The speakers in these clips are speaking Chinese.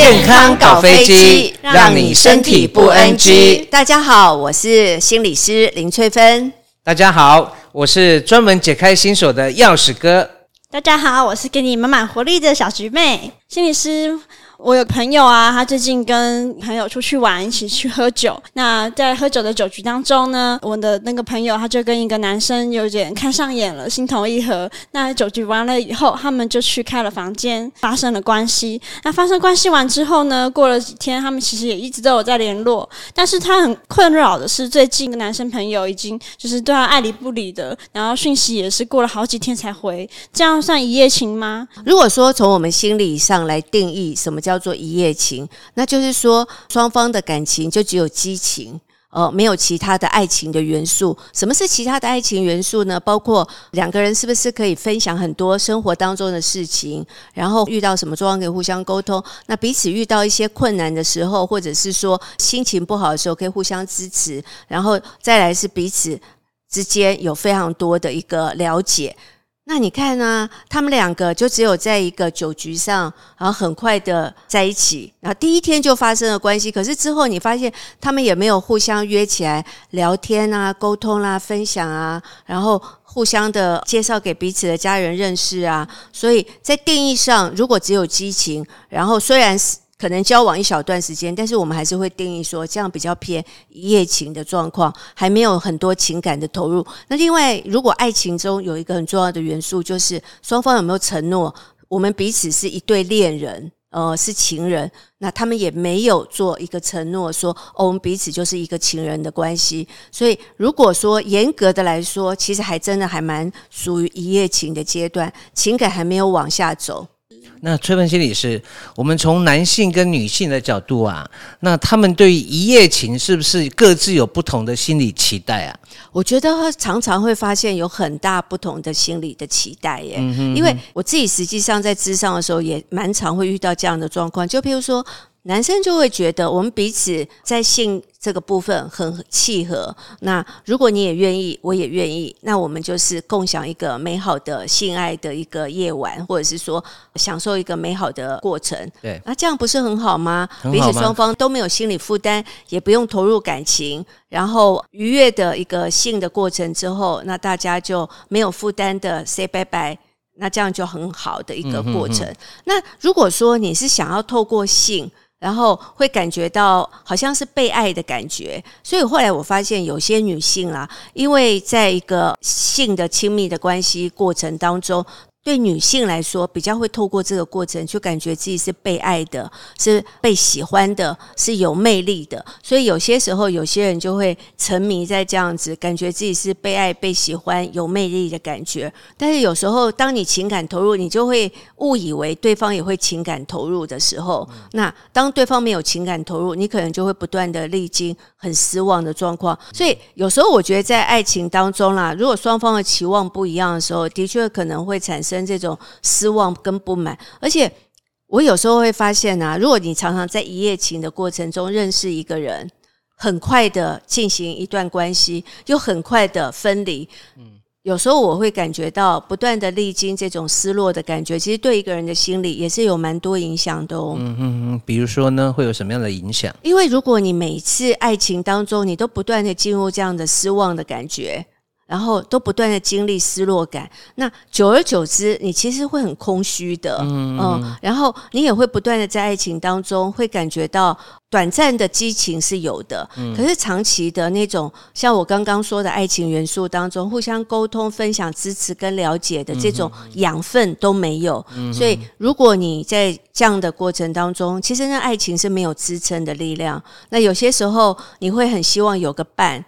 健康搞飞机，让你身体不 NG。大家好，我是心理师林翠芬。大家好，我是专门解开心锁的钥匙哥。大家好，我是给你满满活力的小橘妹，心理师。我有朋友啊，他最近跟朋友出去玩，一起去喝酒。那在喝酒的酒局当中呢，我的那个朋友他就跟一个男生有点看上眼了，心头一合。那酒局完了以后，他们就去开了房间，发生了关系。那发生关系完之后呢，过了几天，他们其实也一直都有在联络。但是他很困扰的是，最近的男生朋友已经就是对他爱理不理的，然后讯息也是过了好几天才回，这样算一夜情吗？如果说从我们心理上来定义，什么叫叫做一夜情，那就是说双方的感情就只有激情，呃，没有其他的爱情的元素。什么是其他的爱情元素呢？包括两个人是不是可以分享很多生活当中的事情，然后遇到什么状况可以互相沟通。那彼此遇到一些困难的时候，或者是说心情不好的时候，可以互相支持。然后再来是彼此之间有非常多的一个了解。那你看呢、他们两个就只有在一个酒局上，然后很快的在一起，然后第一天就发生了关系。可是之后你发现他们也没有互相约起来聊天啊、沟通啦、啊、分享啊，然后互相的介绍给彼此的家人认识啊。所以在定义上，如果只有激情，然后虽然是。可能交往一小段时间，但是我们还是会定义说，这样比较偏一夜情的状况，还没有很多情感的投入。那另外，如果爱情中有一个很重要的元素，就是双方有没有承诺，我们彼此是一对恋人，呃，是情人。那他们也没有做一个承诺，说哦，我们彼此就是一个情人的关系。所以，如果说严格的来说，其实还真的还蛮属于一夜情的阶段，情感还没有往下走。那崔文心理师，我们从男性跟女性的角度啊，那他们对于一夜情是不是各自有不同的心理期待啊？我觉得常常会发现有很大不同的心理的期待耶。嗯哼嗯哼。因为我自己实际上在咨商的时候也蛮常会遇到这样的状况，就譬如说。男生就会觉得我们彼此在性这个部分很契合。那如果你也愿意，我也愿意，那我们就是共享一个美好的性爱的一个夜晚，或者是说享受一个美好的过程。对，那这样不是很好吗？彼此双方都没有心理负担，也不用投入感情，然后愉悦的一个性的过程之后，那大家就没有负担的 say 拜拜。那这样就很好的一个过程。嗯哼哼。那如果说你是想要透过性，然后会感觉到好像是被爱的感觉，所以后来我发现有些女性啊，因为在一个性的亲密的关系过程当中。对女性来说，比较会透过这个过程，就感觉自己是被爱的，是被喜欢的，是有魅力的。所以有些时候，有些人就会沉迷在这样子，感觉自己是被爱、被喜欢、有魅力的感觉。但是有时候，当你情感投入，你就会误以为对方也会情感投入的时候，那当对方没有情感投入，你可能就会不断的历经很失望的状况。所以有时候，我觉得在爱情当中啦，如果双方的期望不一样的时候，的确可能会产生。生这种失望跟不满，而且我有时候会发现啊，如果你常常在一夜情的过程中认识一个人，很快的进行一段关系，又很快的分离，嗯，有时候我会感觉到不断的历经这种失落的感觉，其实对一个人的心理也是有蛮多影响的哦。嗯嗯嗯，比如说呢，会有什么样的影响？因为如果你每次爱情当中，你都不断的进入这样的失望的感觉。然后都不断的经历失落感，那久而久之，你其实会很空虚的，嗯，嗯，然后你也会不断的在爱情当中会感觉到短暂的激情是有的，嗯，可是长期的那种像我刚刚说的爱情元素当中，互相沟通、分享、支持跟了解的这种养分都没有，嗯，所以如果你在这样的过程当中，其实那爱情是没有支撑的力量，那有些时候你会很希望有个伴。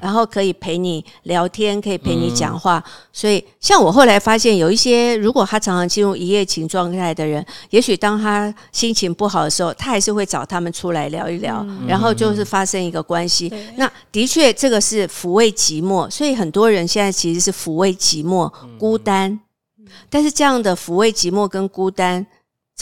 然后可以陪你聊天，可以陪你讲话。嗯、所以，像我后来发现，有一些如果他常常进入一夜情状态的人，也许当他心情不好的时候，他还是会找他们出来聊一聊，嗯、然后就是发生一个关系。嗯、那的确，这个是抚慰寂寞。所以很多人现在其实是抚慰寂寞、孤单。但是这样的抚慰寂寞跟孤单，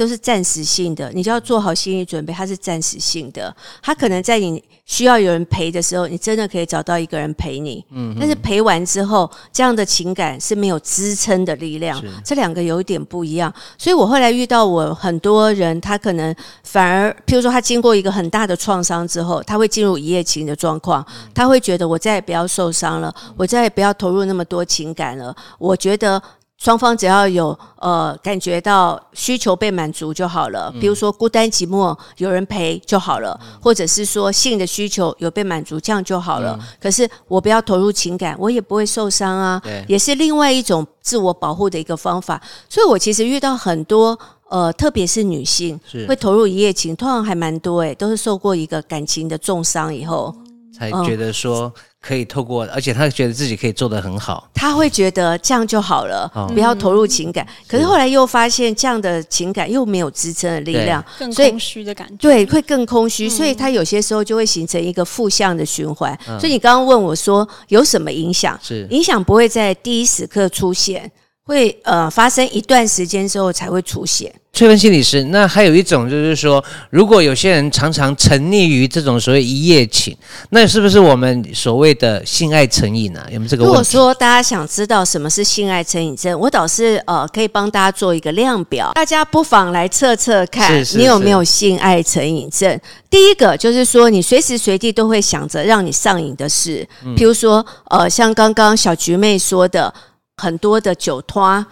就是暂时性的，你就要做好心理准备，它是暂时性的。它可能在你需要有人陪的时候，你真的可以找到一个人陪你。嗯，但是陪完之后，这样的情感是没有支撑的力量。这两个有一点不一样。所以我后来遇到我很多人，他可能反而，譬如说他经过一个很大的创伤之后，他会进入一夜情的状况，他会觉得我再也不要受伤了，我再也不要投入那么多情感了。我觉得。双方只要有呃感觉到需求被满足就好了，比如说孤单寂寞有人陪就好了，或者是说性的需求有被满足，这样就好了。可是我不要投入情感，我也不会受伤啊，也是另外一种自我保护的一个方法。所以我其实遇到很多呃，特别是女性会投入一夜情，通常还蛮多诶，都是受过一个感情的重伤以后才觉得说。可以透过，而且他觉得自己可以做得很好，他会觉得这样就好了，哦、不要投入情感。可是后来又发现这样的情感又没有支撑的力量，更空虚的感觉。对，会更空虚，所以他有些时候就会形成一个负向的循环。嗯、所以你刚刚问我说有什么影响？是影响不会在第一时刻出现。会呃发生一段时间之后才会出现。翠芬心理师，那还有一种就是说，如果有些人常常沉溺于这种所谓一夜情，那是不是我们所谓的性爱成瘾呢？有没有这个问题？如果说大家想知道什么是性爱成瘾症，我倒是呃可以帮大家做一个量表，大家不妨来测测看，你有没有性爱成瘾症。第一个就是说，你随时随地都会想着让你上瘾的事，嗯、譬如说呃像刚刚小菊妹说的。很多的酒托。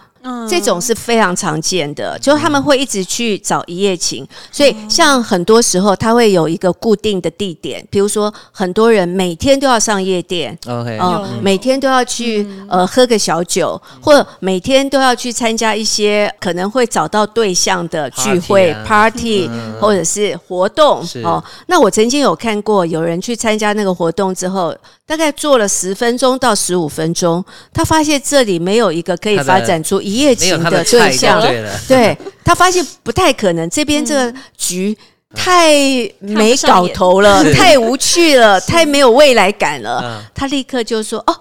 这种是非常常见的，就是他们会一直去找一夜情，所以像很多时候他会有一个固定的地点，比如说很多人每天都要上夜店，OK，哦，每天都要去呃喝个小酒，或者每天都要去参加一些可能会找到对象的聚会 Party 或者是活动哦。那我曾经有看过有人去参加那个活动之后，大概做了十分钟到十五分钟，他发现这里没有一个可以发展出一夜情的对象，对，对他发现不太可能。这边这个局太没搞头了，太无趣了，太没有未来感了。他立刻就说：“哦，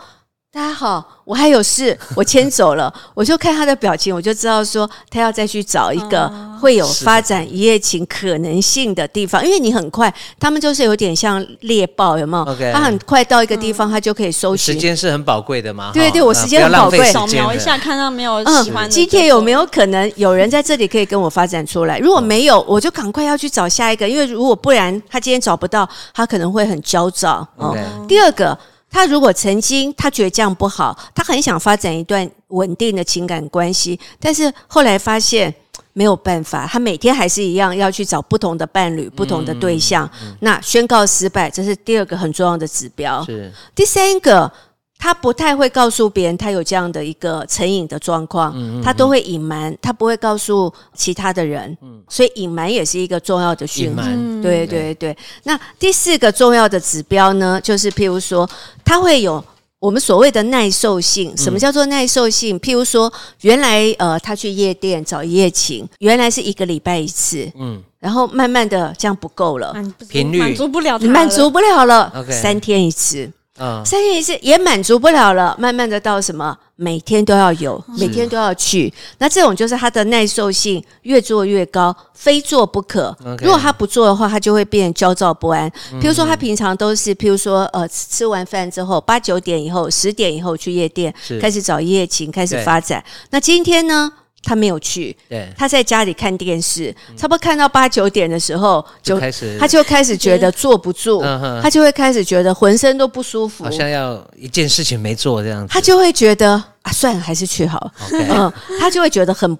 大家好。”我还有事，我先走了。我就看他的表情，我就知道说他要再去找一个会有发展一夜情可能性的地方。因为你很快，他们就是有点像猎豹，有没有？Okay, 他很快到一个地方，他就可以搜寻。时间是很宝贵的嘛？对对，我时间很宝贵。扫描一下，看到没有喜欢的。今天有没有可能有人在这里可以跟我发展出来？如果没有，我就赶快要去找下一个。因为如果不然，他今天找不到，他可能会很焦躁。哦，Okay. 第二个。他如果曾经他觉得这样不好，他很想发展一段稳定的情感关系，但是后来发现没有办法，他每天还是一样要去找不同的伴侣、不同的对象，嗯嗯、那宣告失败，这是第二个很重要的指标。是第三个。他不太会告诉别人他有这样的一个成瘾的状况，嗯嗯、他都会隐瞒，他不会告诉其他的人，嗯、所以隐瞒也是一个重要的讯号。嗯、对对对。那第四个重要的指标呢，就是譬如说，他会有我们所谓的耐受性。什么叫做耐受性？譬如说，原来呃，他去夜店找一夜情，原来是一个礼拜一次，嗯，然后慢慢的这样不够了，频率满足不了，满足不了了三天一次。嗯，三天一次也满足不了了，慢慢的到什么，每天都要有，每天都要去。那这种就是他的耐受性越做越高，非做不可。如果他不做的话，他就会变焦躁不安。譬如说，他平常都是，譬如说，呃，吃完饭之后八九点以后，十点以后去夜店，开始找一夜情，开始发展。那今天呢？他没有去，对，他在家里看电视，差不多看到八九点的时候，就开始，他就开始觉得 坐不住，他就会开始觉得浑身都不舒服，好像要一件事情没做这样子，他就会觉得啊，算了，还是去好，嗯，他就会觉得很。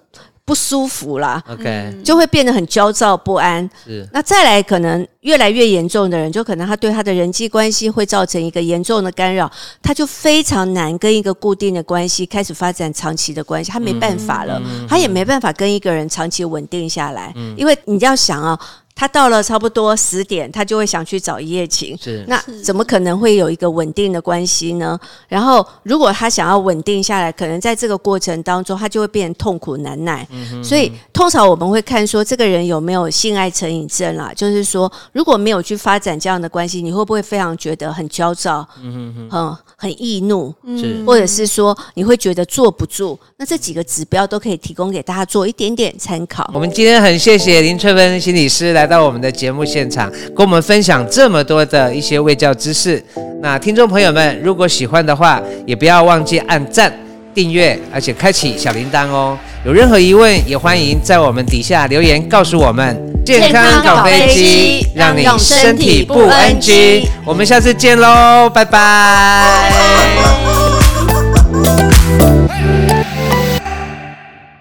不舒服啦，OK，就会变得很焦躁不安。是，那再来可能越来越严重的人，就可能他对他的人际关系会造成一个严重的干扰，他就非常难跟一个固定的关系开始发展长期的关系，他没办法了，他也没办法跟一个人长期稳定下来，因为你要想啊。他到了差不多十点，他就会想去找一夜情。是，那怎么可能会有一个稳定的关系呢？然后，如果他想要稳定下来，可能在这个过程当中，他就会变痛苦难耐。嗯，所以，通常我们会看说，这个人有没有性爱成瘾症啦？就是说，如果没有去发展这样的关系，你会不会非常觉得很焦躁？嗯哼哼，很很易怒，是，或者是说你会觉得坐不住？那这几个指标都可以提供给大家做一点点参考。我们今天很谢谢林翠芬心理师来到我们的节目现场，跟我们分享这么多的一些卫教知识。那听众朋友们，如果喜欢的话，也不要忘记按赞、订阅，而且开启小铃铛哦。有任何疑问，也欢迎在我们底下留言告诉我们。健康搞飞机，让你身体不 NG。我们下次见喽，拜拜。